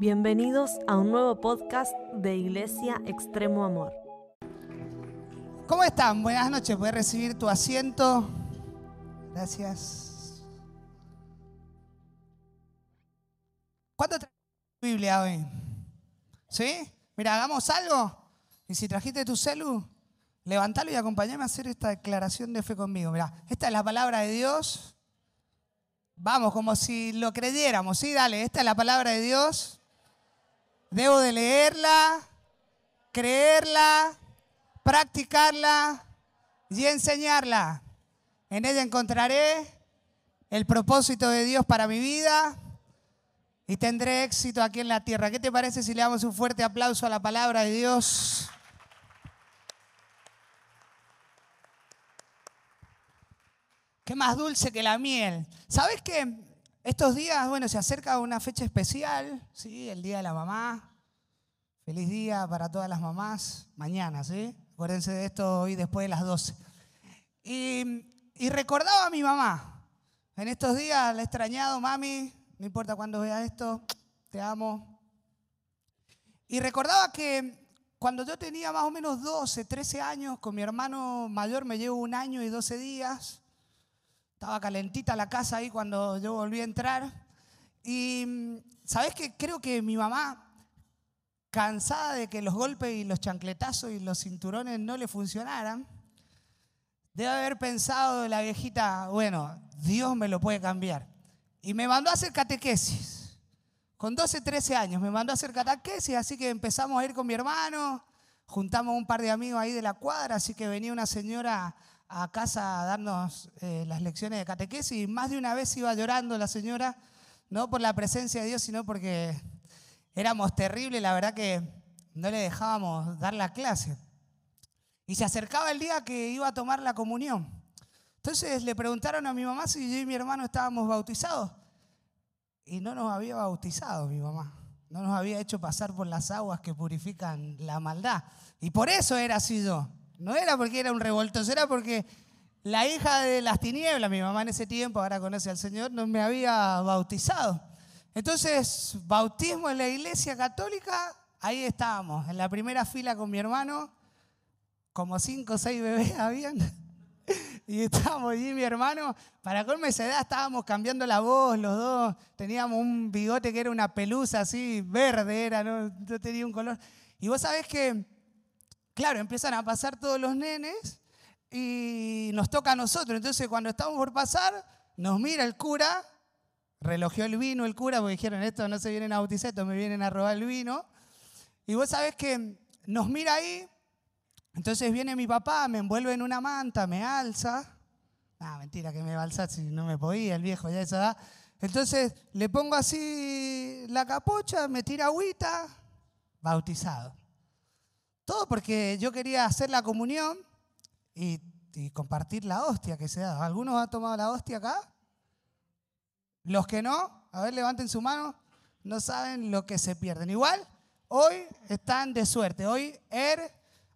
Bienvenidos a un nuevo podcast de Iglesia Extremo Amor. ¿Cómo están? Buenas noches. Puedes recibir tu asiento. Gracias. ¿Cuánto traes tu Biblia hoy? ¿Sí? Mira, hagamos algo. Y si trajiste tu celu, levantalo y acompáñame a hacer esta declaración de fe conmigo. Mira, esta es la palabra de Dios. Vamos, como si lo creyéramos. Sí, dale, esta es la palabra de Dios. Debo de leerla, creerla, practicarla y enseñarla. En ella encontraré el propósito de Dios para mi vida y tendré éxito aquí en la tierra. ¿Qué te parece si le damos un fuerte aplauso a la palabra de Dios? Qué más dulce que la miel. ¿Sabes qué? Estos días, bueno, se acerca una fecha especial, ¿sí? El Día de la Mamá. Feliz día para todas las mamás. Mañana, ¿sí? Acuérdense de esto hoy después de las 12. Y, y recordaba a mi mamá. En estos días la he extrañado, mami. No importa cuándo vea esto, te amo. Y recordaba que cuando yo tenía más o menos 12, 13 años, con mi hermano mayor me llevo un año y 12 días. Estaba calentita la casa ahí cuando yo volví a entrar. Y sabes que creo que mi mamá, cansada de que los golpes y los chancletazos y los cinturones no le funcionaran, debe haber pensado la viejita, bueno, Dios me lo puede cambiar. Y me mandó a hacer catequesis. Con 12, 13 años me mandó a hacer catequesis, así que empezamos a ir con mi hermano, juntamos un par de amigos ahí de la cuadra, así que venía una señora a casa a darnos eh, las lecciones de catequesis y más de una vez iba llorando la señora, no por la presencia de Dios, sino porque éramos terribles, la verdad que no le dejábamos dar la clase. Y se acercaba el día que iba a tomar la comunión. Entonces le preguntaron a mi mamá si yo y mi hermano estábamos bautizados. Y no nos había bautizado mi mamá. No nos había hecho pasar por las aguas que purifican la maldad. Y por eso era así yo. No era porque era un revoltoso, era porque la hija de las tinieblas, mi mamá en ese tiempo, ahora conoce al Señor, no me había bautizado. Entonces, bautismo en la iglesia católica, ahí estábamos, en la primera fila con mi hermano, como cinco o seis bebés habían. Y estábamos allí, mi hermano, para colme esa edad estábamos cambiando la voz los dos, teníamos un bigote que era una pelusa así, verde era, no, no tenía un color. Y vos sabés que claro, empiezan a pasar todos los nenes y nos toca a nosotros. Entonces, cuando estamos por pasar, nos mira el cura, relojeó el vino el cura, porque dijeron, esto no se vienen a bautizar, me vienen a robar el vino. Y vos sabés que nos mira ahí, entonces viene mi papá, me envuelve en una manta, me alza. Ah, mentira, que me va si no me podía, el viejo ya esa edad. Entonces le pongo así la capucha, me tira agüita, bautizado. Todo porque yo quería hacer la comunión y, compartir la hostia que se da. ¿Algunos han tomado la hostia acá? Los que no, a ver, levanten su mano, no saben lo que se pierden. Igual, hoy están de suerte. Hoy Er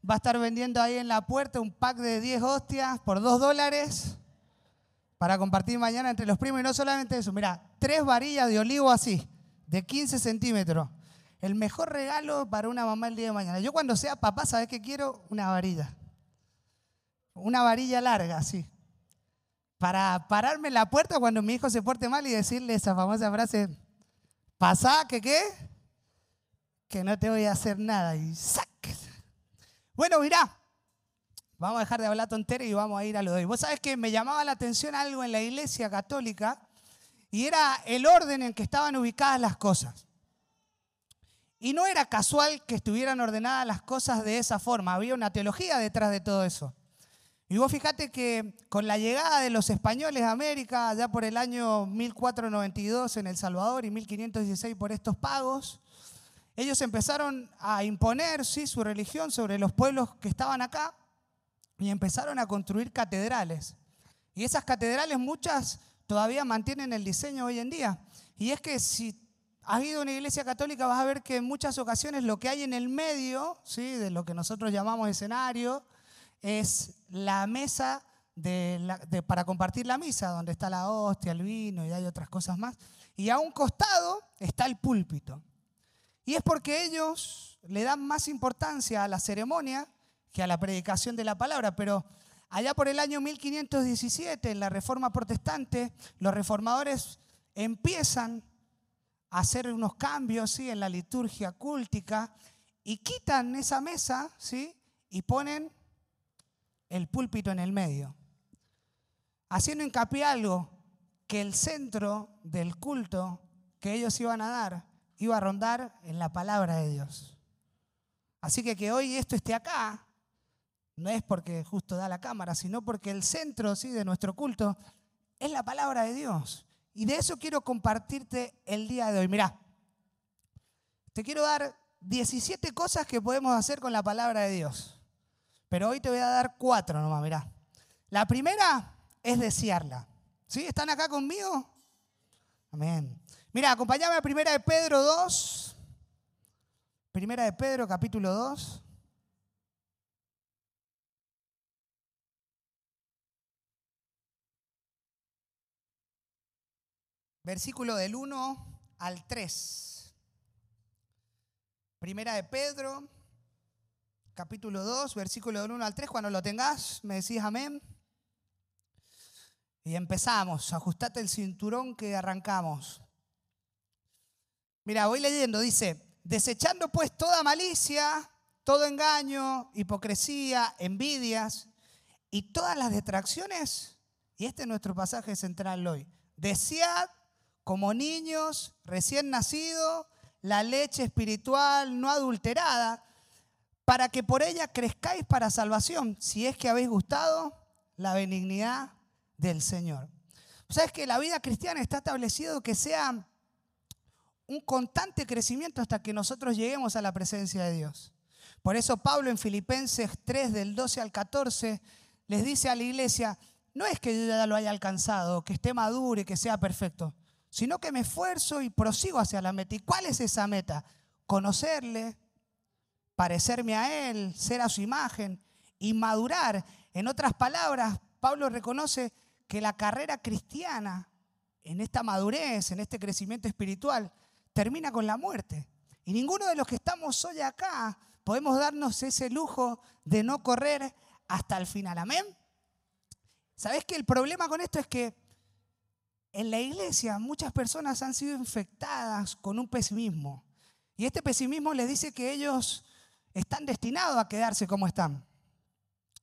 va a estar vendiendo ahí en la puerta un pack de 10 hostias por 2 dólares para compartir mañana entre los primos. Y no solamente eso, mira, tres varillas de olivo así, de 15 centímetros. El mejor regalo para una mamá el día de mañana. Yo cuando sea papá, ¿sabes qué quiero? Una varilla. Una varilla larga, así. Para pararme en la puerta cuando mi hijo se porte mal y decirle esa famosa frase, pasá, que qué? Que no te voy a hacer nada. Y saques. Bueno, mirá, vamos a dejar de hablar tontería y vamos a ir a lo de hoy. Vos sabés que me llamaba la atención algo en la iglesia católica y era el orden en que estaban ubicadas las cosas. Y no era casual que estuvieran ordenadas las cosas de esa forma, había una teología detrás de todo eso. Y vos fíjate que con la llegada de los españoles a América, ya por el año 1492 en El Salvador y 1516 por estos pagos, ellos empezaron a imponer ¿sí? su religión sobre los pueblos que estaban acá y empezaron a construir catedrales. Y esas catedrales muchas todavía mantienen el diseño hoy en día. Y es que si has ido a una iglesia católica, vas a ver que en muchas ocasiones lo que hay en el medio, ¿sí? de lo que nosotros llamamos escenario, es la mesa para compartir la misa, donde está la hostia, el vino y hay otras cosas más. Y a un costado está el púlpito. Y es porque ellos le dan más importancia a la ceremonia que a la predicación de la palabra. Pero allá por el año 1517, en la Reforma Protestante, los reformadores empiezan hacer unos cambios ¿sí? en la liturgia cúltica y quitan esa mesa ¿sí? y ponen el púlpito en el medio, haciendo hincapié algo, que el centro del culto que ellos iban a dar iba a rondar en la palabra de Dios. Así que que hoy esto esté acá, no es porque justo da la cámara, sino porque el centro ¿sí? de nuestro culto es la palabra de Dios. Y de eso quiero compartirte el día de hoy. Mirá, te quiero dar 17 cosas que podemos hacer con la palabra de Dios. Pero hoy te voy a dar cuatro nomás, mirá. La primera es desearla. ¿Sí? ¿Están acá conmigo? Amén. Mira, acompáñame a Primera de Pedro 2. Primera de Pedro, capítulo 2. Versículo del 1 al 3. Primera de Pedro, capítulo 2, versículo del 1 al 3. Cuando lo tengas, me decís amén. Y empezamos. Ajustate el cinturón que arrancamos. Mira, voy leyendo. Dice, desechando pues toda malicia, todo engaño, hipocresía, envidias y todas las distracciones. Y este es nuestro pasaje central hoy. Desead como niños recién nacidos la leche espiritual no adulterada, para que por ella crezcáis para salvación, si es que habéis gustado la benignidad del Señor. ¿Sabes que la vida cristiana está establecido que sea un constante crecimiento hasta que nosotros lleguemos a la presencia de Dios? Por eso Pablo en Filipenses 3 del 12 al 14 les dice a la iglesia, no es que yo ya lo haya alcanzado, que esté maduro y que sea perfecto, sino que me esfuerzo y prosigo hacia la meta. ¿Y cuál es esa meta? Conocerle, parecerme a Él, ser a su imagen y madurar. En otras palabras, Pablo reconoce que la carrera cristiana, en esta madurez, en este crecimiento espiritual, termina con la muerte. Y ninguno de los que estamos hoy acá podemos darnos ese lujo de no correr hasta el final. Amén. ¿Sabes que el problema con esto es que en la iglesia muchas personas han sido infectadas con un pesimismo. Y este pesimismo les dice que ellos están destinados a quedarse como están.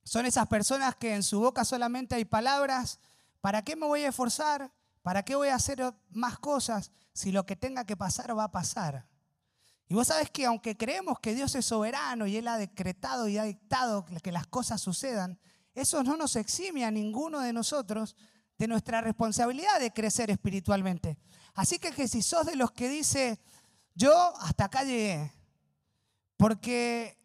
Son esas personas que en su boca solamente hay palabras, ¿para qué me voy a esforzar? ¿Para qué voy a hacer más cosas si lo que tenga que pasar va a pasar? Y vos sabes que aunque creemos que Dios es soberano y Él ha decretado y ha dictado que las cosas sucedan, eso no nos exime a ninguno de nosotros de nuestra responsabilidad de crecer espiritualmente. Así que, que si sos de los que dice, yo hasta acá llegué, porque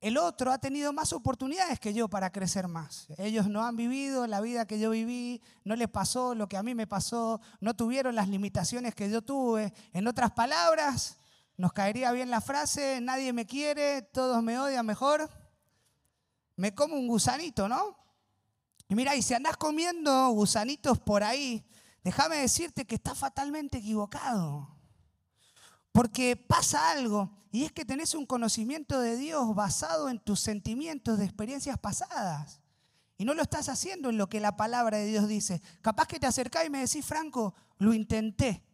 el otro ha tenido más oportunidades que yo para crecer más. Ellos no han vivido la vida que yo viví, no les pasó lo que a mí me pasó, no tuvieron las limitaciones que yo tuve. En otras palabras, nos caería bien la frase, nadie me quiere, todos me odian mejor. Me como un gusanito, ¿no? Mira, y si andás comiendo gusanitos por ahí, déjame decirte que estás fatalmente equivocado. Porque pasa algo, y es que tenés un conocimiento de Dios basado en tus sentimientos de experiencias pasadas. Y no lo estás haciendo en lo que la palabra de Dios dice. Capaz que te acercás y me decís, Franco, lo intenté.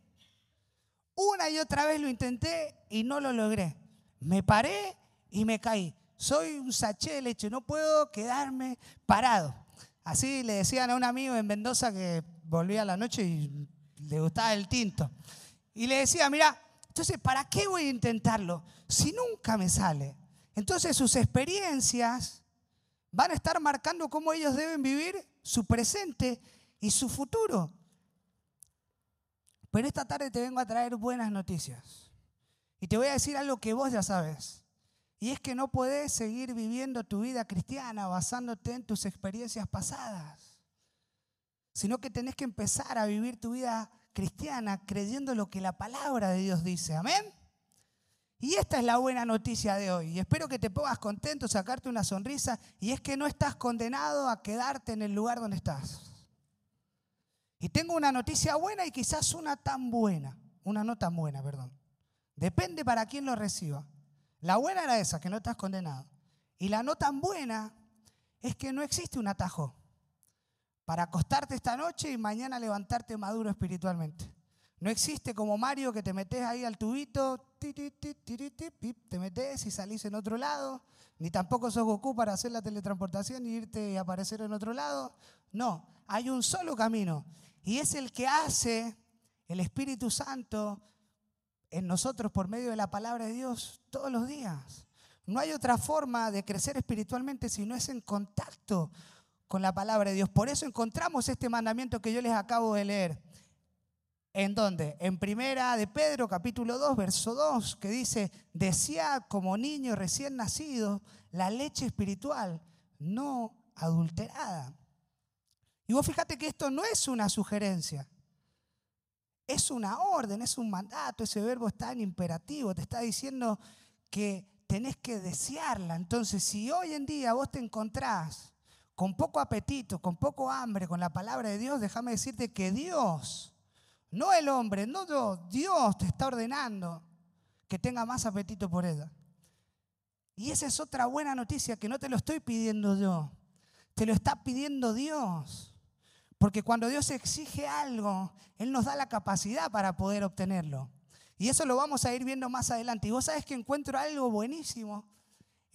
Una y otra vez lo intenté y no lo logré. Me paré y me caí. Soy un sachet de leche, no puedo quedarme parado. Así le decían a un amigo en Mendoza que volvía a la noche y le gustaba el tinto. Y le decía, mira, entonces, ¿para qué voy a intentarlo si nunca me sale? Entonces sus experiencias van a estar marcando cómo ellos deben vivir su presente y su futuro. Pero esta tarde te vengo a traer buenas noticias. Y te voy a decir algo que vos ya sabes. Y es que no puedes seguir viviendo tu vida cristiana basándote en tus experiencias pasadas, sino que tenés que empezar a vivir tu vida cristiana creyendo lo que la palabra de Dios dice. Amén. Y esta es la buena noticia de hoy. Y espero que te pongas contento, sacarte una sonrisa. Y es que no estás condenado a quedarte en el lugar donde estás. Y tengo una noticia buena y quizás una tan buena, una no tan buena, perdón. Depende para quién lo reciba. La buena era esa, que no estás condenado. Y la no tan buena es que no existe un atajo para acostarte esta noche y mañana levantarte maduro espiritualmente. No existe como Mario que te metes ahí al tubito, te metes y salís en otro lado, ni tampoco sos Goku para hacer la teletransportación y irte y aparecer en otro lado. No, hay un solo camino y es el que hace el Espíritu Santo en nosotros por medio de la palabra de Dios todos los días. No hay otra forma de crecer espiritualmente si no es en contacto con la palabra de Dios. Por eso encontramos este mandamiento que yo les acabo de leer. ¿En dónde? En primera de Pedro, capítulo 2, verso 2, que dice, desead como niño recién nacido la leche espiritual, no adulterada. Y vos fíjate que esto no es una sugerencia, es una orden, es un mandato, ese verbo está en imperativo, te está diciendo que tenés que desearla. Entonces, si hoy en día vos te encontrás con poco apetito, con poco hambre, con la palabra de Dios, déjame decirte que Dios, no el hombre, no yo, Dios te está ordenando que tenga más apetito por ella. Y esa es otra buena noticia que no te lo estoy pidiendo yo, te lo está pidiendo Dios. Porque cuando Dios exige algo, Él nos da la capacidad para poder obtenerlo. Y eso lo vamos a ir viendo más adelante. Y vos sabes que encuentro algo buenísimo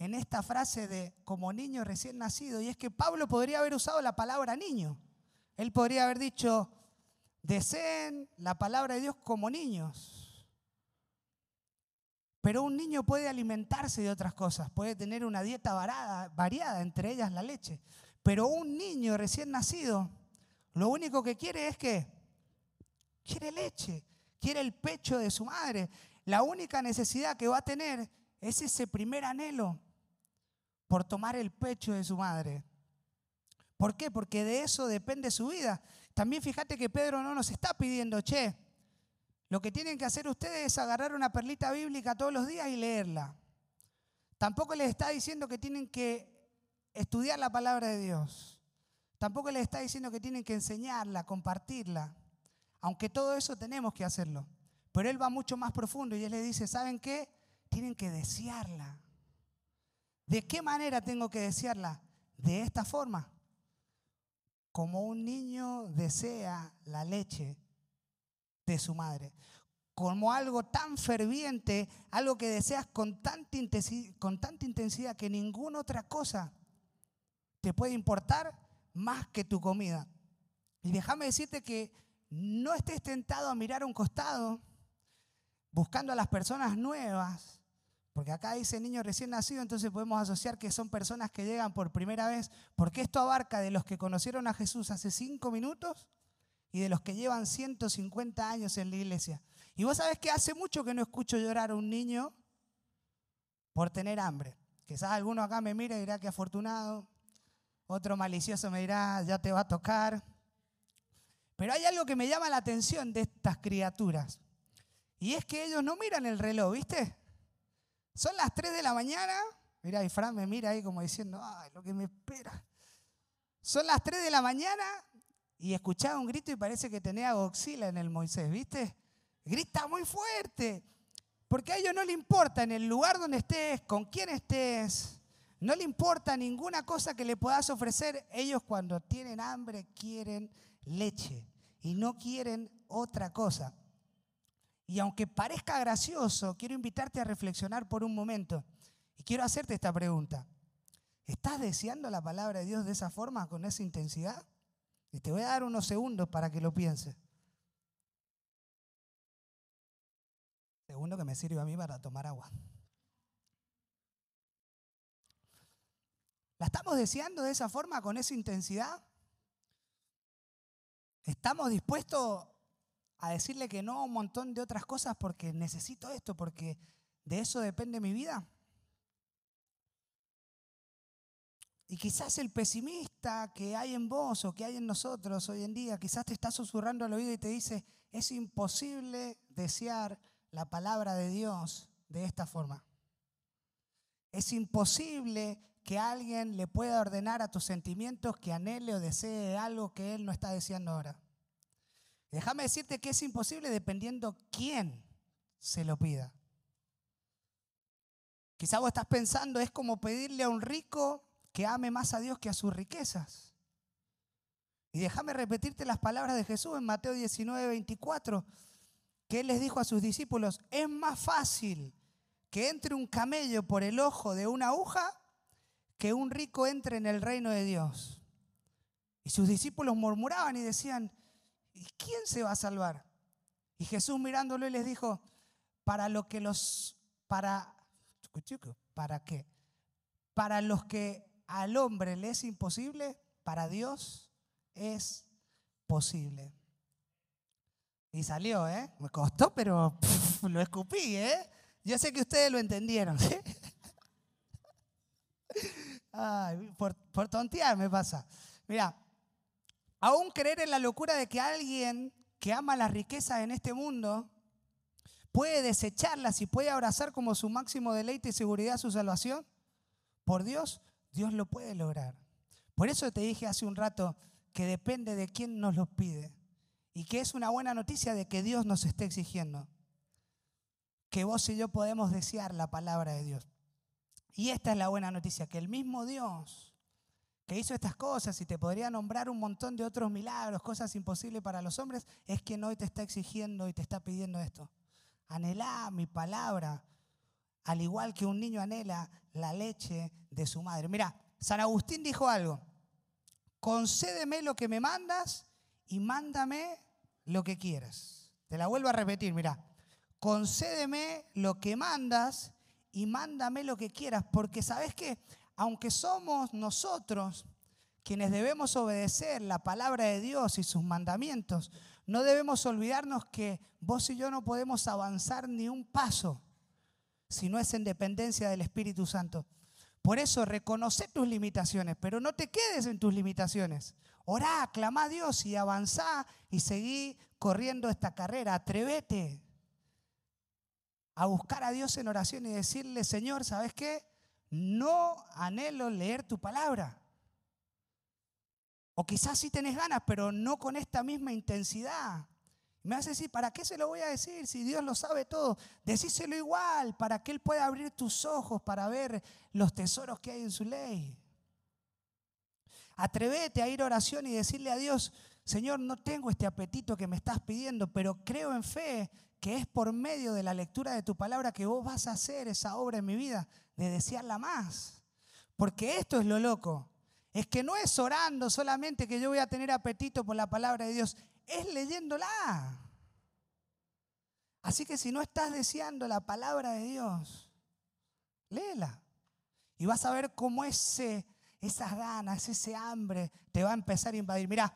en esta frase de como niño recién nacido. Y es que Pablo podría haber usado la palabra niño. Él podría haber dicho, deseen la palabra de Dios como niños. Pero un niño puede alimentarse de otras cosas, puede tener una dieta variada, variada entre ellas la leche. Pero un niño recién nacido lo único que quiere es que quiere leche, quiere el pecho de su madre. La única necesidad que va a tener es ese primer anhelo por tomar el pecho de su madre. ¿Por qué? Porque de eso depende su vida. También fíjate que Pedro no nos está pidiendo, che, lo que tienen que hacer ustedes es agarrar una perlita bíblica todos los días y leerla. Tampoco les está diciendo que tienen que estudiar la palabra de Dios. Tampoco les está diciendo que tienen que enseñarla, compartirla, aunque todo eso tenemos que hacerlo. Pero él va mucho más profundo y él le dice, ¿saben qué? Tienen que desearla. ¿De qué manera tengo que desearla? De esta forma. Como un niño desea la leche de su madre. Como algo tan ferviente, algo que deseas con tanta, con tanta intensidad que ninguna otra cosa te puede importar más que tu comida. Y déjame decirte que no estés tentado a mirar a un costado buscando a las personas nuevas, porque acá dice niño recién nacido, entonces podemos asociar que son personas que llegan por primera vez, porque esto abarca de los que conocieron a Jesús hace cinco minutos y de los que llevan 150 años en la iglesia. Y vos sabés que hace mucho que no escucho llorar a un niño por tener hambre. Quizás alguno acá me mira y dirá que afortunado, otro malicioso me dirá, ya te va a tocar. Pero hay algo que me llama la atención de estas criaturas. Y es que ellos no miran el reloj, ¿viste? Son las 3 de la mañana. Mira, y Fran me mira ahí como diciendo, ay, lo que me espera. Son las 3 de la mañana y escuchaba un grito y parece que tenía goxila en el Moisés, ¿viste? Grita muy fuerte. Porque a ellos no le importa en el lugar donde estés, con quién estés, no le importa ninguna cosa que le puedas ofrecer. Ellos cuando tienen hambre quieren leche y no quieren otra cosa. Y aunque parezca gracioso, quiero invitarte a reflexionar por un momento. Y quiero hacerte esta pregunta. ¿Estás deseando la palabra de Dios de esa forma, con esa intensidad? Y te voy a dar unos segundos para que lo pienses. Segundo que me sirve a mí para tomar agua. ¿La estamos deseando de esa forma, con esa intensidad? ¿Estamos dispuestos a decirle que no a un montón de otras cosas porque necesito esto, porque de eso depende mi vida? Y quizás el pesimista que hay en vos o que hay en nosotros hoy en día, quizás te está susurrando al oído y te dice, es imposible desear la palabra de Dios de esta forma. Es imposible que alguien le pueda ordenar a tus sentimientos que anhele o desee algo que él no está deseando ahora. Déjame decirte que es imposible dependiendo quién se lo pida. Quizá vos estás pensando, es como pedirle a un rico que ame más a Dios que a sus riquezas. Y déjame repetirte las palabras de Jesús en Mateo 19, 24, que Él les dijo a sus discípulos, es más fácil que entre un camello por el ojo de una aguja que un rico entre en el reino de Dios. Y sus discípulos murmuraban y decían, ¿y quién se va a salvar? Y Jesús mirándolo les dijo, para lo que los, para, ¿para qué? Para los que al hombre le es imposible, para Dios es posible. Y salió, ¿eh? Me costó, pero lo escupí, ¿eh? Yo sé que ustedes lo entendieron. Por, por tontear me pasa. Mira, aún creer en la locura de que alguien que ama las riquezas en este mundo puede desecharlas y puede abrazar como su máximo deleite y seguridad su salvación, por Dios, Dios lo puede lograr. Por eso te dije hace un rato que depende de quién nos lo pide y que es una buena noticia de que Dios nos esté exigiendo. Que vos y yo podemos desear la palabra de Dios. Y esta es la buena noticia, que el mismo Dios que hizo estas cosas y te podría nombrar un montón de otros milagros, cosas imposibles para los hombres, es quien hoy te está exigiendo y te está pidiendo esto. Anhelá mi palabra, al igual que un niño anhela la leche de su madre. Mira, San Agustín dijo algo, concédeme lo que me mandas y mándame lo que quieras. Te la vuelvo a repetir, mira, concédeme lo que mandas y mándame lo que quieras, porque sabes que aunque somos nosotros quienes debemos obedecer la palabra de Dios y sus mandamientos, no debemos olvidarnos que vos y yo no podemos avanzar ni un paso si no es en dependencia del Espíritu Santo. Por eso reconoce tus limitaciones, pero no te quedes en tus limitaciones. Orá, clama a Dios y avanzá y seguí corriendo esta carrera. Atrévete a buscar a Dios en oración y decirle, Señor, ¿sabes qué? No anhelo leer tu palabra. O quizás sí tenés ganas, pero no con esta misma intensidad. Me vas a decir, ¿para qué se lo voy a decir si Dios lo sabe todo? Decíselo igual, para que Él pueda abrir tus ojos para ver los tesoros que hay en su ley. Atrévete a ir a oración y decirle a Dios, Señor, no tengo este apetito que me estás pidiendo, pero creo en fe que es por medio de la lectura de tu palabra que vos vas a hacer esa obra en mi vida, de desearla más. Porque esto es lo loco. Es que no es orando solamente que yo voy a tener apetito por la palabra de Dios, es leyéndola. Así que si no estás deseando la palabra de Dios, léela. Y vas a ver cómo ese, esas ganas, ese hambre te va a empezar a invadir. Mira,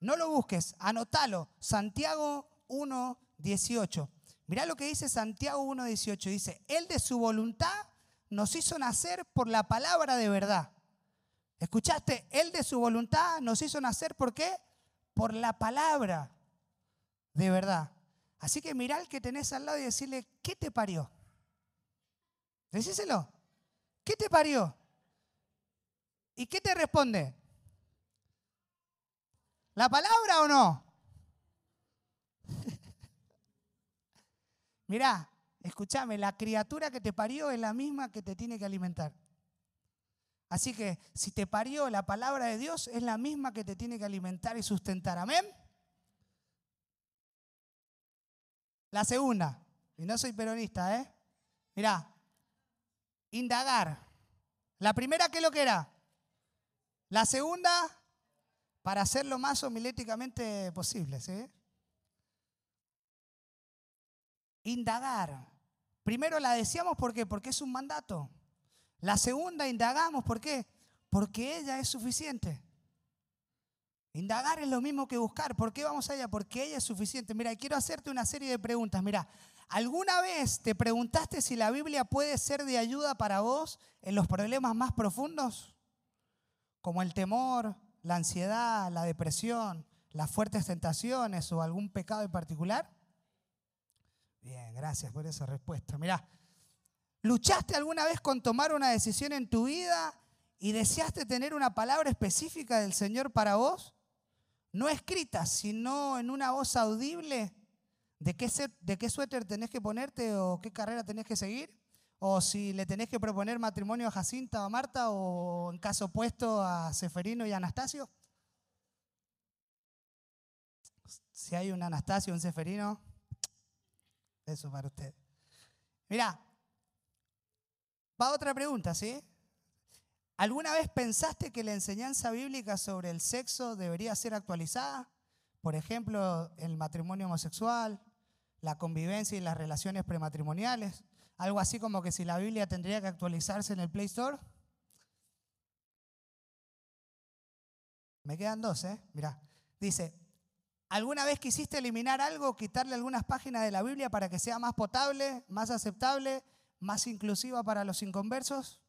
no lo busques, anótalo. Santiago 1, 18. Mirá lo que dice Santiago 1.18. Dice, Él de su voluntad nos hizo nacer por la palabra de verdad. ¿Escuchaste? Él de su voluntad nos hizo nacer ¿por qué? Por la palabra de verdad. Así que mirá al que tenés al lado y decirle, ¿qué te parió? Decíselo. ¿Qué te parió? ¿Y qué te responde? ¿La palabra o no? Mirá, escúchame, la criatura que te parió es la misma que te tiene que alimentar. Así que si te parió la palabra de Dios, es la misma que te tiene que alimentar y sustentar. Amén. La segunda, y no soy peronista, ¿eh? Mirá, indagar. La primera, ¿qué es lo que era? La segunda, para hacerlo más homiléticamente posible, ¿sí? Indagar. Primero la decíamos ¿por qué? Porque es un mandato. La segunda indagamos ¿por qué? Porque ella es suficiente. Indagar es lo mismo que buscar. ¿Por qué vamos allá? Porque ella es suficiente. Mira, quiero hacerte una serie de preguntas. Mira, ¿alguna vez te preguntaste si la Biblia puede ser de ayuda para vos en los problemas más profundos? Como el temor, la ansiedad, la depresión, las fuertes tentaciones o algún pecado en particular. Bien, gracias por esa respuesta. Mirá, ¿luchaste alguna vez con tomar una decisión en tu vida y deseaste tener una palabra específica del Señor para vos? No escrita, sino en una voz audible de qué, de qué suéter tenés que ponerte o qué carrera tenés que seguir. O si le tenés que proponer matrimonio a Jacinta o a Marta, o en caso opuesto a Seferino y Anastasio. Si hay un Anastasio, un Seferino, eso para usted. Mira, va otra pregunta, ¿sí? ¿Alguna vez pensaste que la enseñanza bíblica sobre el sexo debería ser actualizada? Por ejemplo, el matrimonio homosexual, la convivencia y las relaciones prematrimoniales. Algo así como que si la Biblia tendría que actualizarse en el Play Store. Me quedan dos, ¿eh? Mirá. Dice, ¿alguna vez quisiste eliminar algo, quitarle algunas páginas de la Biblia para que sea más potable, más aceptable, más inclusiva para los inconversos?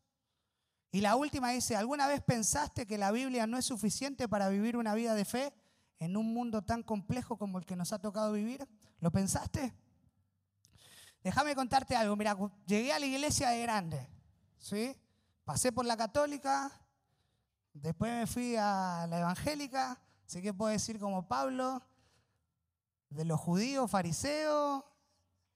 Y la última dice, ¿alguna vez pensaste que la Biblia no es suficiente para vivir una vida de fe en un mundo tan complejo como el que nos ha tocado vivir? ¿Lo pensaste? Déjame contarte algo. Mira, llegué a la iglesia de grande, ¿sí? Pasé por la católica, después me fui a la evangélica, sé que puedo decir como Pablo, de los judíos fariseos,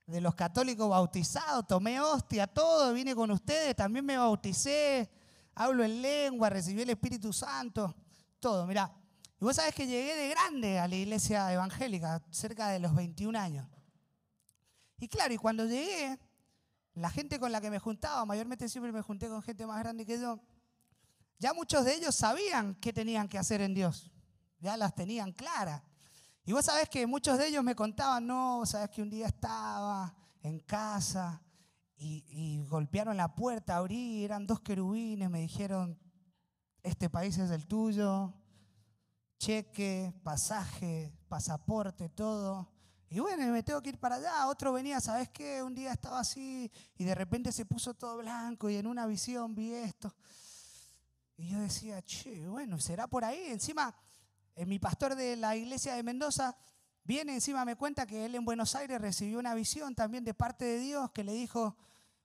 de los católicos bautizados, tomé hostia, todo, vine con ustedes, también me bauticé, hablo en lengua, recibí el Espíritu Santo, todo. Mira, y vos sabés que llegué de grande a la iglesia evangélica, cerca de los 21 años. Y claro, y cuando llegué, la gente con la que me juntaba, mayormente siempre me junté con gente más grande que yo, ya muchos de ellos sabían qué tenían que hacer en Dios, ya las tenían claras. Y vos sabés que muchos de ellos me contaban, no, sabés que un día estaba en casa y, golpearon la puerta, abrí, eran dos querubines, me dijeron, este país es el tuyo, cheque, pasaje, pasaporte, todo. Y bueno, me tengo que ir para allá. Otro venía, ¿sabes qué? Un día estaba así y de repente se puso todo blanco y en una visión vi esto. Y yo decía, che, bueno, será por ahí. Encima, en mi pastor de la iglesia de Mendoza viene encima, me cuenta que él en Buenos Aires recibió una visión también de parte de Dios que le dijo,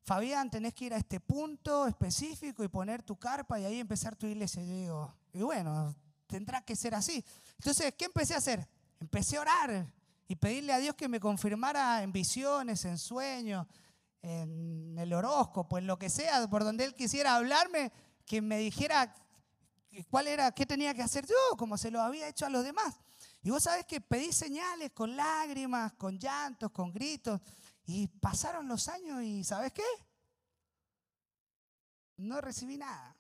Fabián, tenés que ir a este punto específico y poner tu carpa y ahí empezar tu iglesia. yo digo, y bueno, tendrá que ser así. Entonces, ¿qué empecé a hacer? Empecé a orar y pedirle a Dios que me confirmara en visiones, en sueños, en el horóscopo, en lo que sea, por donde Él quisiera hablarme, que me dijera cuál era, qué tenía que hacer yo, como se lo había hecho a los demás. Y vos sabés que pedí señales con lágrimas, con llantos, con gritos. Y pasaron los años y ¿sabes qué? No recibí nada.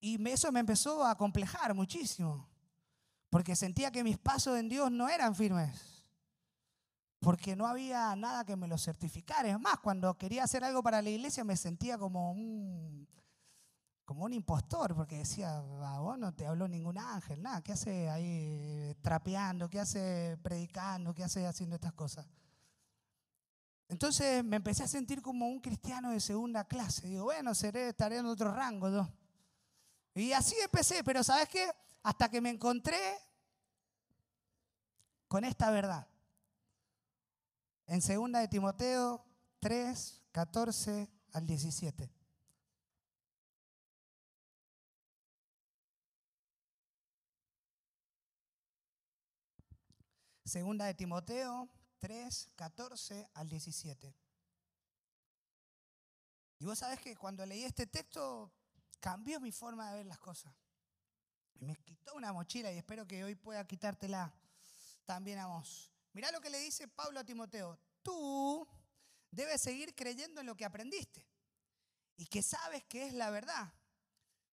Y eso me empezó a complejar muchísimo, porque sentía que mis pasos en Dios no eran firmes, porque no había nada que me lo certificara. Es más, cuando quería hacer algo para la iglesia me sentía como un como un impostor, porque decía, ah, vos no te habló ningún ángel, nada, ¿qué hace ahí trapeando? ¿Qué hace predicando? ¿Qué hace haciendo estas cosas? Entonces me empecé a sentir como un cristiano de segunda clase. Digo, bueno, seré, estaré en otro rango yo. Y así empecé, pero ¿sabes qué? Hasta que me encontré con esta verdad. En segunda de Timoteo 3, 14 al 17. Segunda de Timoteo 3, 14 al 17. Y vos sabés que cuando leí este texto cambió mi forma de ver las cosas. Me quitó una mochila y espero que hoy pueda quitártela también a vos. Mirá lo que le dice Pablo a Timoteo. Tú debes seguir creyendo en lo que aprendiste y que sabes que es la verdad.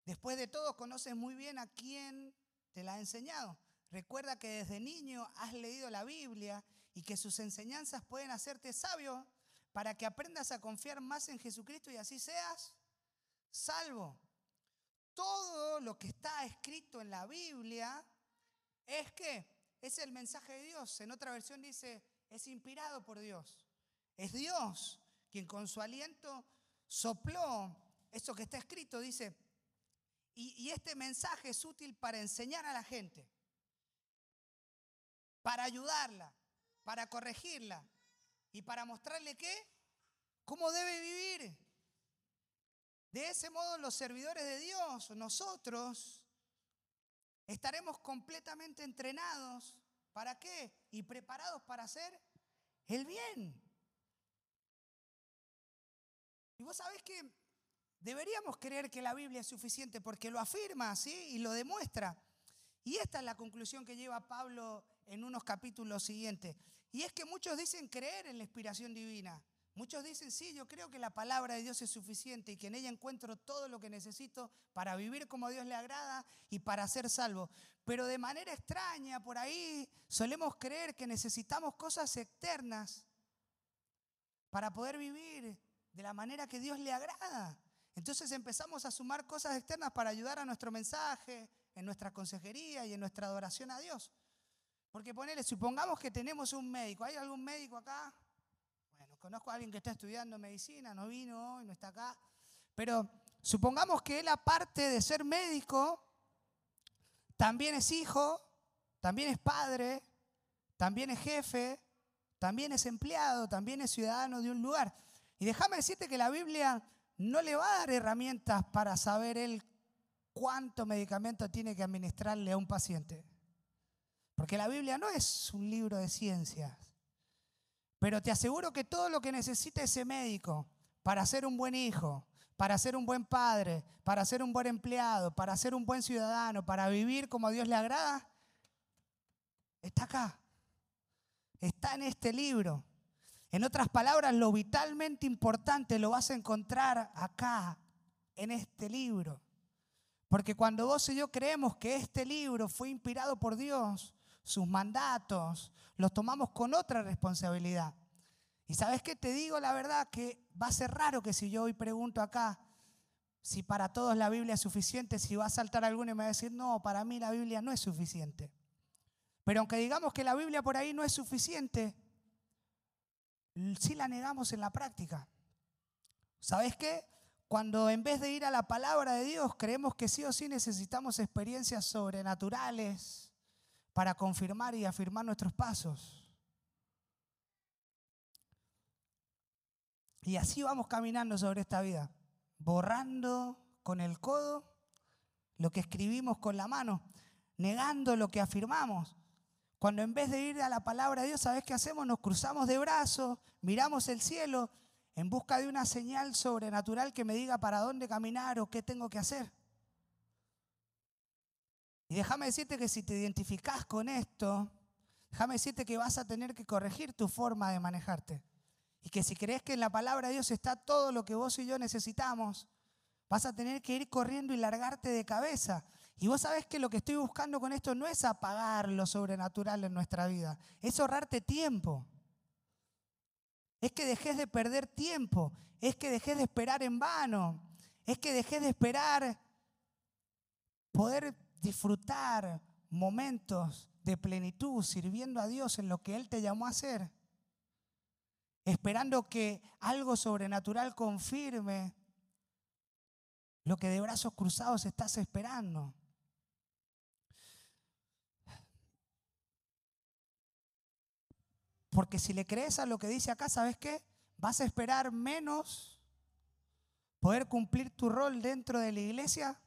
Después de todo, conoces muy bien a quién te la ha enseñado. Recuerda que desde niño has leído la Biblia y que sus enseñanzas pueden hacerte sabio para que aprendas a confiar más en Jesucristo y así seas salvo. Todo lo que está escrito en la Biblia es que es el mensaje de Dios. En otra versión dice, es inspirado por Dios. Es Dios quien con su aliento sopló eso que está escrito, dice, y, y este mensaje es útil para enseñar a la gente para ayudarla, para corregirla y para mostrarle qué, cómo debe vivir. De ese modo los servidores de Dios, nosotros, estaremos completamente entrenados. ¿Para qué? Y preparados para hacer el bien. vos sabés que deberíamos creer que la Biblia es suficiente porque lo afirma, ¿sí? Y lo demuestra. Y esta es la conclusión que lleva Pablo en unos capítulos siguientes. Y es que muchos dicen creer en la inspiración divina. Muchos dicen, sí, yo creo que la palabra de Dios es suficiente y que en ella encuentro todo lo que necesito para vivir como a Dios le agrada y para ser salvo. Pero de manera extraña, por ahí solemos creer que necesitamos cosas externas para poder vivir de la manera que Dios le agrada. Entonces empezamos a sumar cosas externas para ayudar a nuestro mensaje, en nuestra consejería y en nuestra adoración a Dios. Porque ponele, supongamos que tenemos un médico. ¿Hay algún médico acá? Bueno, conozco a alguien que está estudiando medicina, no vino hoy, no está acá. Pero supongamos que él, aparte de ser médico, también es hijo, también es padre, también es jefe, también es empleado, también es ciudadano de un lugar. Y déjame decirte que la Biblia no le va a dar herramientas para saber él cuánto medicamento tiene que administrarle a un paciente. Porque la Biblia no es un libro de ciencias. Pero te aseguro que todo lo que necesita ese médico para ser un buen hijo, para ser un buen padre, para ser un buen empleado, para ser un buen ciudadano, para vivir como a Dios le agrada, está acá. Está en este libro. En otras palabras, lo vitalmente importante lo vas a encontrar acá, en este libro. Porque cuando vos y yo creemos que este libro fue inspirado por Dios, sus mandatos, los tomamos con otra responsabilidad. Y sabes qué te digo la verdad que va a ser raro que si yo hoy pregunto acá si para todos la Biblia es suficiente, si va a saltar alguno y me va a decir, no, para mí la Biblia no es suficiente. Pero aunque digamos que la Biblia por ahí no es suficiente, sí la negamos en la práctica. ¿Sabes qué? Cuando en vez de ir a la palabra de Dios creemos que sí o sí necesitamos experiencias sobrenaturales para confirmar y afirmar nuestros pasos. Y así vamos caminando sobre esta vida, borrando con el codo lo que escribimos con la mano, negando lo que afirmamos. Cuando en vez de ir a la palabra de Dios, ¿sabes qué hacemos? Nos cruzamos de brazos, miramos el cielo en busca de una señal sobrenatural que me diga para dónde caminar o qué tengo que hacer. Y déjame decirte que si te identificas con esto, déjame decirte que vas a tener que corregir tu forma de manejarte. Y que si crees que en la palabra de Dios está todo lo que vos y yo necesitamos, vas a tener que ir corriendo y largarte de cabeza. Y vos sabés que lo que estoy buscando con esto no es apagar lo sobrenatural en nuestra vida, es ahorrarte tiempo es que dejes de perder tiempo, es que dejes de esperar en vano, es que dejes de esperar poder disfrutar momentos de plenitud sirviendo a Dios en lo que Él te llamó a hacer, esperando que algo sobrenatural confirme lo que de brazos cruzados estás esperando. Porque si le crees a lo que dice acá, ¿sabes qué? Vas a esperar menos poder cumplir tu rol dentro de la iglesia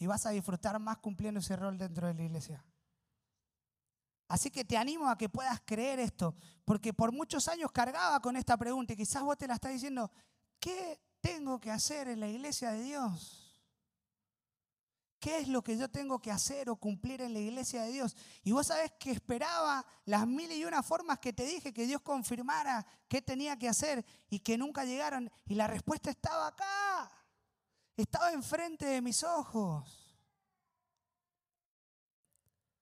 y vas a disfrutar más cumpliendo ese rol dentro de la iglesia. Así que te animo a que puedas creer esto, porque por muchos años cargaba con esta pregunta y quizás vos te la estás diciendo, ¿qué tengo que hacer en la iglesia de Dios? ¿Qué es lo que yo tengo que hacer o cumplir en la iglesia de Dios? Y vos sabés que esperaba las mil y una formas que te dije que Dios confirmara qué tenía que hacer y que nunca llegaron. Y la respuesta estaba acá. Estaba enfrente de mis ojos.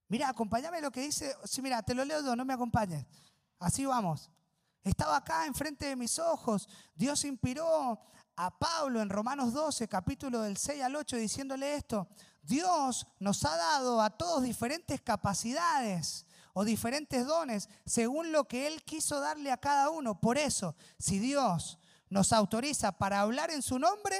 Mira, acompáñame lo que dice. Sí, mira, te lo leo yo, no me acompañes. Así vamos. Estaba acá enfrente de mis ojos. Dios inspiró a Pablo en Romanos 12, capítulo del 6 al 8, diciéndole esto, Dios nos ha dado a todos diferentes capacidades o diferentes dones según lo que Él quiso darle a cada uno. Por eso, si Dios nos autoriza para hablar en su nombre,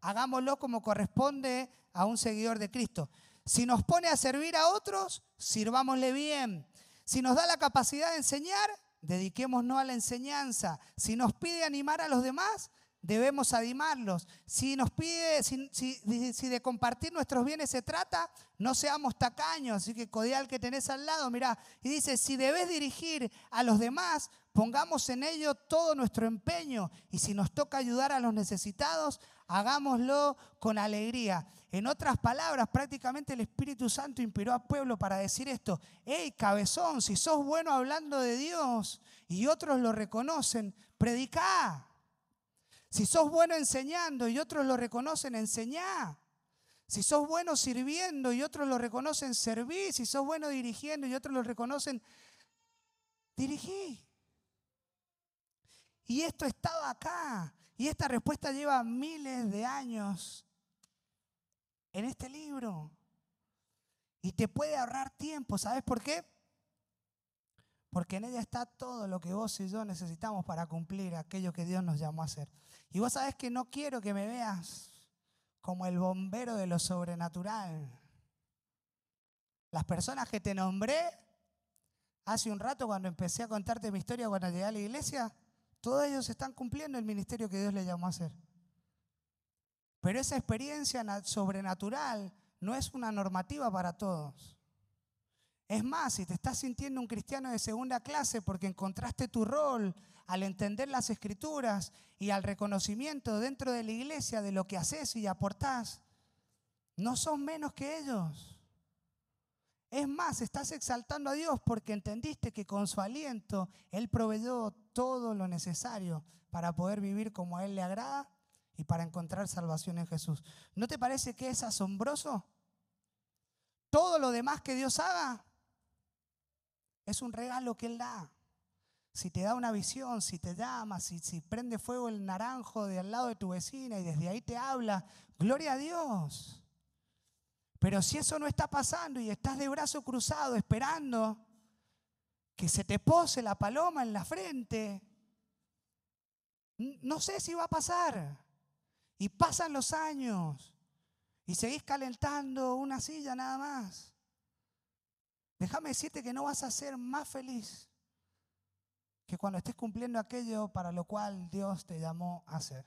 hagámoslo como corresponde a un seguidor de Cristo. Si nos pone a servir a otros, sirvámosle bien. Si nos da la capacidad de enseñar, dediquémonos a la enseñanza. Si nos pide animar a los demás, debemos animarlos. Si nos pide, si, de compartir nuestros bienes se trata, no seamos tacaños. Así que codial que tenés al lado, mirá. Y dice, si debes dirigir a los demás, pongamos en ello todo nuestro empeño y si nos toca ayudar a los necesitados, hagámoslo con alegría. En otras palabras, prácticamente el Espíritu Santo inspiró al pueblo para decir esto, hey cabezón, si sos bueno hablando de Dios y otros lo reconocen, predicá. Si sos bueno enseñando y otros lo reconocen, enseñá. Si sos bueno sirviendo y otros lo reconocen, serví. Si sos bueno dirigiendo y otros lo reconocen, dirigí. Y esto estaba acá. Y esta respuesta lleva miles de años en este libro. Y te puede ahorrar tiempo. ¿Sabes por qué? Porque en ella está todo lo que vos y yo necesitamos para cumplir aquello que Dios nos llamó a hacer. Y vos sabés que no quiero que me veas como el bombero de lo sobrenatural. Las personas que te nombré hace un rato cuando empecé a contarte mi historia cuando llegué a la iglesia, todos ellos están cumpliendo el ministerio que Dios les llamó a hacer. Pero esa experiencia sobrenatural no es una normativa para todos. Es más, si te estás sintiendo un cristiano de segunda clase porque encontraste tu rol al entender las escrituras y al reconocimiento dentro de la iglesia de lo que haces y aportás, no son menos que ellos. Es más, estás exaltando a Dios porque entendiste que con su aliento Él proveyó todo lo necesario para poder vivir como a Él le agrada y para encontrar salvación en Jesús. ¿No te parece que es asombroso? Todo lo demás que Dios haga es un regalo que Él da si te da una visión, si te llama, si, si prende fuego el naranjo de al lado de tu vecina y desde ahí te habla, gloria a Dios. Pero si eso no está pasando y estás de brazo cruzado esperando que se te pose la paloma en la frente, no sé si va a pasar. Y pasan los años y seguís calentando una silla nada más. Déjame decirte que no vas a ser más feliz que cuando estés cumpliendo aquello para lo cual Dios te llamó a hacer.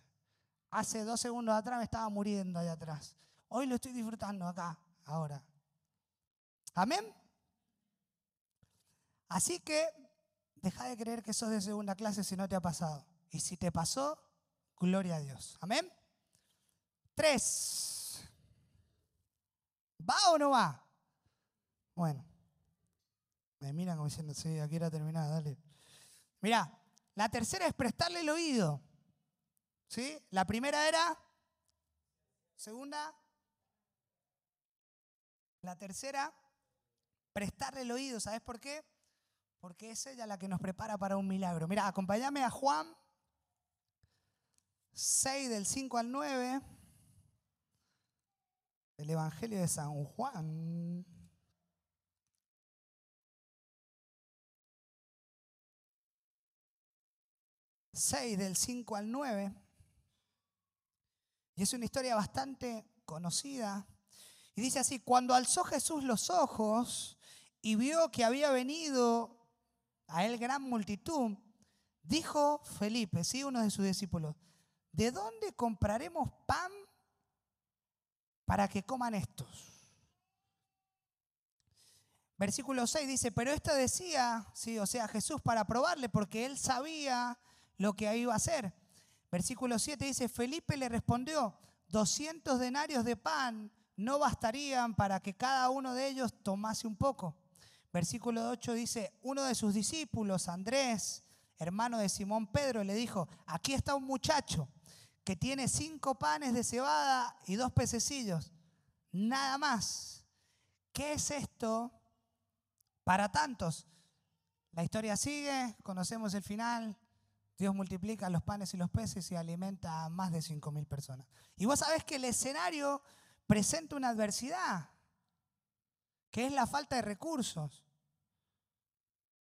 Hace dos segundos atrás me estaba muriendo allá atrás. Hoy lo estoy disfrutando acá, ahora. Amén. Así que deja de creer que sos de segunda clase si no te ha pasado. Y si te pasó, gloria a Dios. Amén. Tres. ¿Va o no va? Bueno. Me miran como diciendo, sí, aquí era terminada, dale. Mira, la tercera es prestarle el oído. ¿Sí? La primera era. Segunda. La tercera, prestarle el oído. ¿Sabes por qué? Porque es ella la que nos prepara para un milagro. Mira, acompáñame a Juan 6 del 5 al 9. El Evangelio de San Juan. 6 del 5 al 9. Y es una historia bastante conocida. Y dice así, cuando alzó Jesús los ojos y vio que había venido a él gran multitud, dijo Felipe, ¿sí? uno de sus discípulos, ¿de dónde compraremos pan para que coman estos? Versículo 6 dice, pero esto decía, sí, o sea, Jesús para probarle, porque él sabía lo que iba a hacer. Versículo 7 dice, Felipe le respondió, 200 denarios de pan no bastarían para que cada uno de ellos tomase un poco. Versículo 8 dice, uno de sus discípulos, Andrés, hermano de Simón Pedro, le dijo, aquí está un muchacho que tiene cinco panes de cebada y dos pececillos, nada más. ¿Qué es esto para tantos? La historia sigue, conocemos el final, Dios multiplica los panes y los peces y alimenta a más de 5.000 personas. Y vos sabés que el escenario presenta una adversidad, que es la falta de recursos,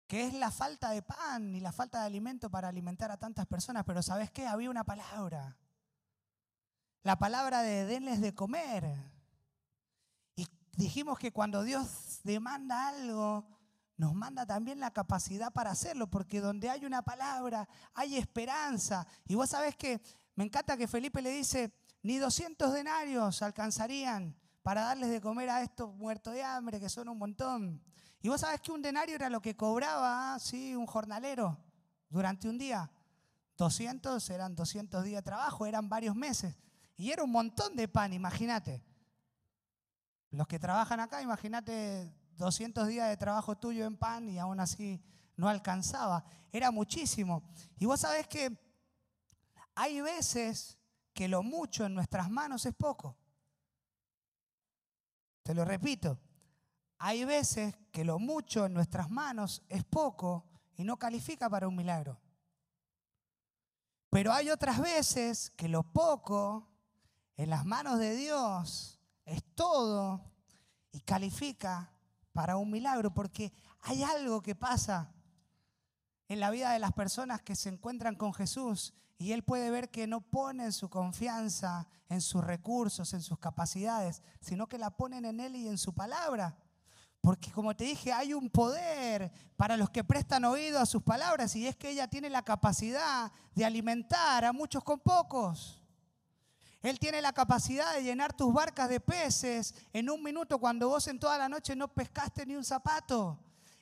que es la falta de pan y la falta de alimento para alimentar a tantas personas. Pero ¿sabés qué? Había una palabra. La palabra de denles de comer. Y dijimos que cuando Dios demanda algo, nos manda también la capacidad para hacerlo, porque donde hay una palabra hay esperanza. Y vos sabés que me encanta que Felipe le dice, ni 200 denarios alcanzarían para darles de comer a estos muertos de hambre, que son un montón. Y vos sabés que un denario era lo que cobraba, ¿sí? Un jornalero durante un día? 200 eran 200 días de trabajo, eran varios meses. Y era un montón de pan, imagínate. Los que trabajan acá, imagínate 200 días de trabajo tuyo en pan y aún así no alcanzaba. Era muchísimo. Y vos sabés que hay veces que lo mucho en nuestras manos es poco. Te lo repito, hay veces que lo mucho en nuestras manos es poco y no califica para un milagro. Pero hay otras veces que lo poco en las manos de Dios es todo y califica para un milagro, porque hay algo que pasa en la vida de las personas que se encuentran con Jesús y Él puede ver que no ponen su confianza en sus recursos, en sus capacidades, sino que la ponen en Él y en su palabra. Porque como te dije, hay un poder para los que prestan oído a sus palabras y es que ella tiene la capacidad de alimentar a muchos con pocos. Él tiene la capacidad de llenar tus barcas de peces en un minuto cuando vos en toda la noche no pescaste ni un zapato.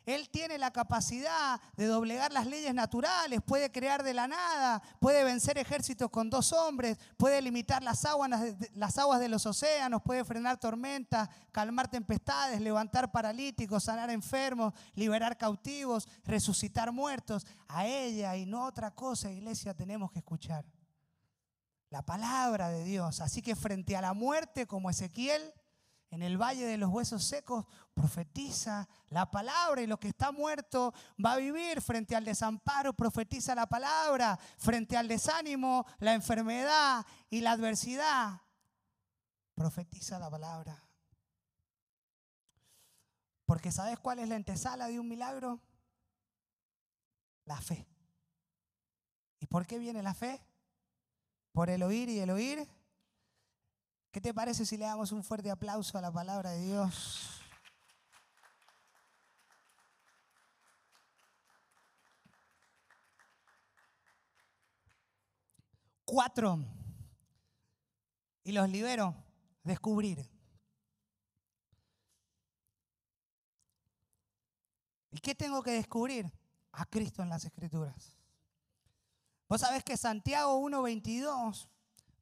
Él tiene la capacidad de doblegar las leyes naturales, puede crear de la nada, puede vencer ejércitos con dos hombres, puede limitar las aguas, las aguas de los océanos, puede frenar tormentas, calmar tempestades, levantar paralíticos, sanar enfermos, liberar cautivos, resucitar muertos. A ella y no otra cosa, iglesia, tenemos que escuchar. La palabra de Dios. Así que frente a la muerte, como Ezequiel, en el valle de los huesos secos, profetiza la palabra y lo que está muerto va a vivir. Frente al desamparo, profetiza la palabra. Frente al desánimo, la enfermedad y la adversidad, profetiza la palabra. Porque ¿sabes cuál es la antesala de un milagro? La fe. ¿Y por qué viene la fe? Por el oír y el oír ¿Qué te parece si le damos un fuerte aplauso a la palabra de Dios? Cuatro. Y los libero. Descubrir. ¿Y qué tengo que descubrir? A Cristo en las Escrituras. Vos sabés que Santiago 1.22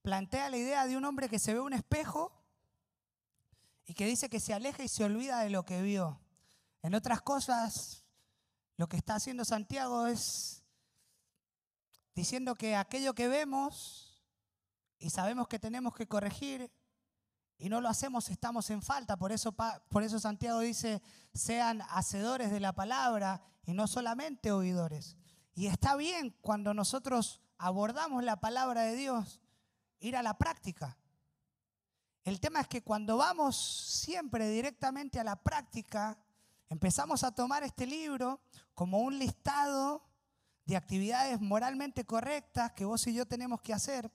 plantea la idea de un hombre que se ve un espejo y que dice que se aleja y se olvida de lo que vio. En otras cosas, lo que está haciendo Santiago es diciendo que aquello que vemos y sabemos que tenemos que corregir y no lo hacemos, estamos en falta. Por eso, por eso Santiago dice, sean hacedores de la palabra y no solamente oidores. Y está bien cuando nosotros abordamos la palabra de Dios ir a la práctica. El tema es que cuando vamos siempre directamente a la práctica, empezamos a tomar este libro como un listado de actividades moralmente correctas que vos y yo tenemos que hacer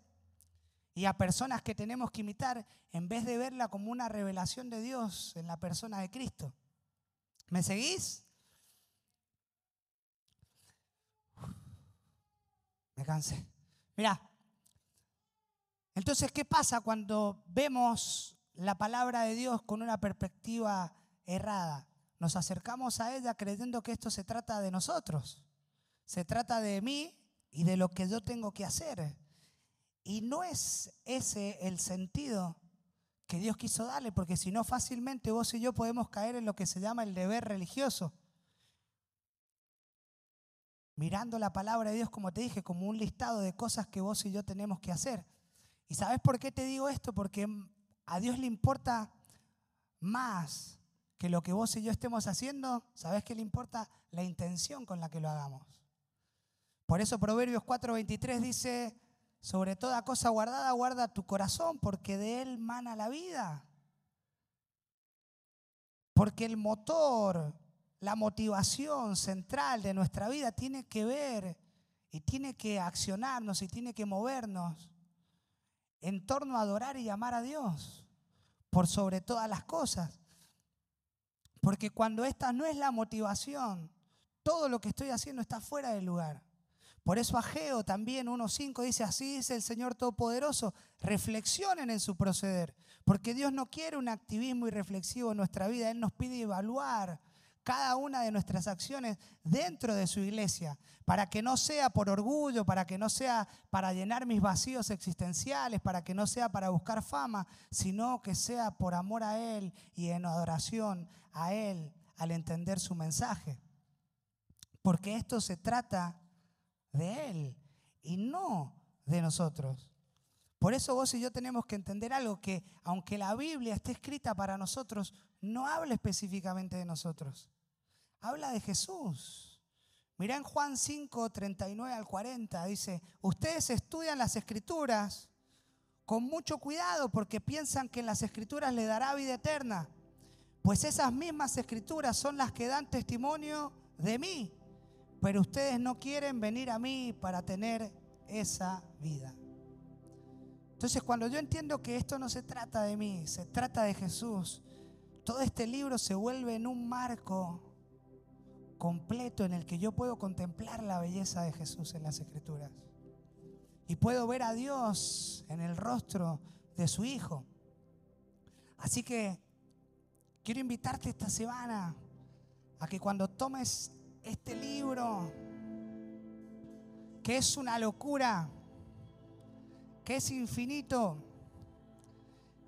y a personas que tenemos que imitar en vez de verla como una revelación de Dios en la persona de Cristo. ¿Me seguís? Me cansé. Mira, entonces, ¿qué pasa cuando vemos la palabra de Dios con una perspectiva errada? Nos acercamos a ella creyendo que esto se trata de nosotros, se trata de mí y de lo que yo tengo que hacer. Y no es ese el sentido que Dios quiso darle, porque si no fácilmente vos y yo podemos caer en lo que se llama el deber religioso. Mirando la palabra de Dios, como te dije, como un listado de cosas que vos y yo tenemos que hacer. ¿Y sabes por qué te digo esto? Porque a Dios le importa más que lo que vos y yo estemos haciendo. ¿Sabes qué le importa? La intención con la que lo hagamos. Por eso Proverbios 4:23 dice, sobre toda cosa guardada, guarda tu corazón, porque de él mana la vida. Porque el motor, la motivación central de nuestra vida tiene que ver y tiene que accionarnos y tiene que movernos en torno a adorar y amar a Dios por sobre todas las cosas. Porque cuando esta no es la motivación, todo lo que estoy haciendo está fuera del lugar. Por eso Ageo también 1.5 dice, así dice el Señor Todopoderoso, reflexionen en su proceder, porque Dios no quiere un activismo irreflexivo en nuestra vida, Él nos pide evaluar cada una de nuestras acciones dentro de su iglesia, para que no sea por orgullo, para que no sea para llenar mis vacíos existenciales, para que no sea para buscar fama, sino que sea por amor a Él y en adoración a Él al entender su mensaje. Porque esto se trata de Él y no de nosotros. Por eso vos y yo tenemos que entender algo, que aunque la Biblia esté escrita para nosotros, no habla específicamente de nosotros. Habla de Jesús. Mirá en Juan 5, 39 al 40, dice, ustedes estudian las escrituras con mucho cuidado porque piensan que en las escrituras le dará vida eterna. Pues esas mismas escrituras son las que dan testimonio de mí. Pero ustedes no quieren venir a mí para tener esa vida. Entonces cuando yo entiendo que esto no se trata de mí, se trata de Jesús, todo este libro se vuelve en un marco completo en el que yo puedo contemplar la belleza de Jesús en las escrituras. Y puedo ver a Dios en el rostro de su Hijo. Así que quiero invitarte esta semana a que cuando tomes este libro, que es una locura, que es infinito,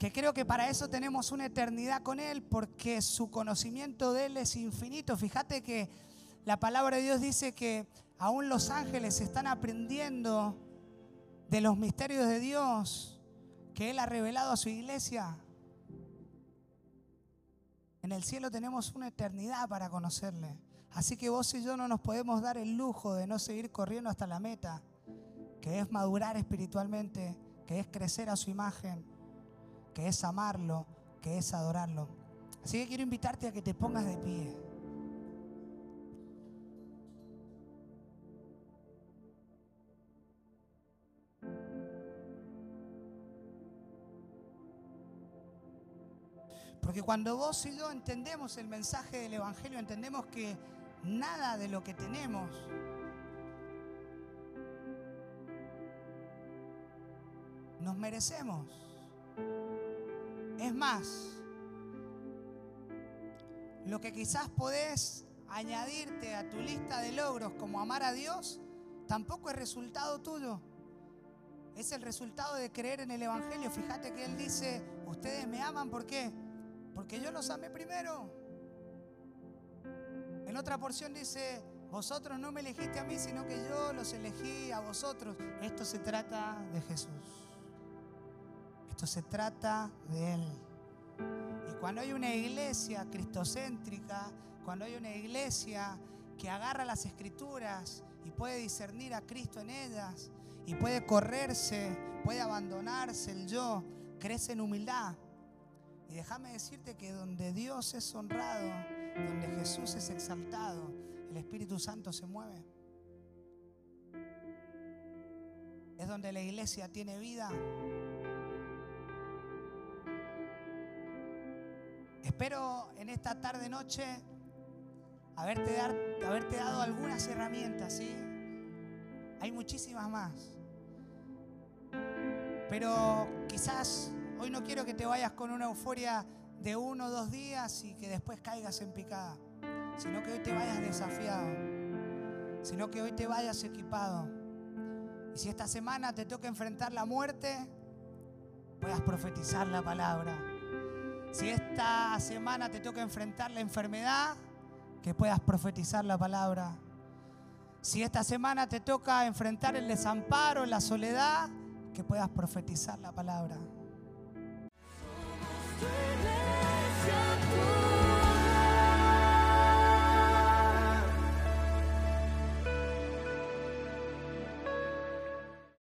que creo que para eso tenemos una eternidad con Él, porque su conocimiento de Él es infinito. Fíjate que la palabra de Dios dice que aún los ángeles están aprendiendo de los misterios de Dios que Él ha revelado a su iglesia. En el cielo tenemos una eternidad para conocerle. Así que vos y yo no nos podemos dar el lujo de no seguir corriendo hasta la meta que es madurar espiritualmente, que es crecer a su imagen, que es amarlo, que es adorarlo. Así que quiero invitarte a que te pongas de pie. Porque cuando vos y yo entendemos el mensaje del Evangelio, entendemos que nada de lo que tenemos nos merecemos. Es más, lo que quizás podés añadirte a tu lista de logros como amar a Dios, tampoco es resultado tuyo. Es el resultado de creer en el Evangelio. Fíjate que Él dice, ustedes me aman, ¿por qué? Porque yo los amé primero. En otra porción dice, vosotros no me elegiste a mí, sino que yo los elegí a vosotros. Esto se trata de Jesús. Esto se trata de Él. Y cuando hay una iglesia cristocéntrica, cuando hay una iglesia que agarra las escrituras y puede discernir a Cristo en ellas, y puede correrse, puede abandonarse el yo, crece en humildad. Y déjame decirte que donde Dios es honrado, donde Jesús es exaltado, el Espíritu Santo se mueve. Es donde la iglesia tiene vida. Espero en esta tarde noche haberte, dar, dado algunas herramientas, ¿sí? Hay muchísimas más. Pero quizás hoy no quiero que te vayas con una euforia de uno o dos días y que después caigas en picada, sino que hoy te vayas desafiado, sino que hoy te vayas equipado. Y si esta semana te toca enfrentar la muerte, puedas profetizar la palabra si esta semana te toca enfrentar la enfermedad, que puedas profetizar la palabra. Si esta semana te toca enfrentar el desamparo, la soledad, que puedas profetizar la palabra.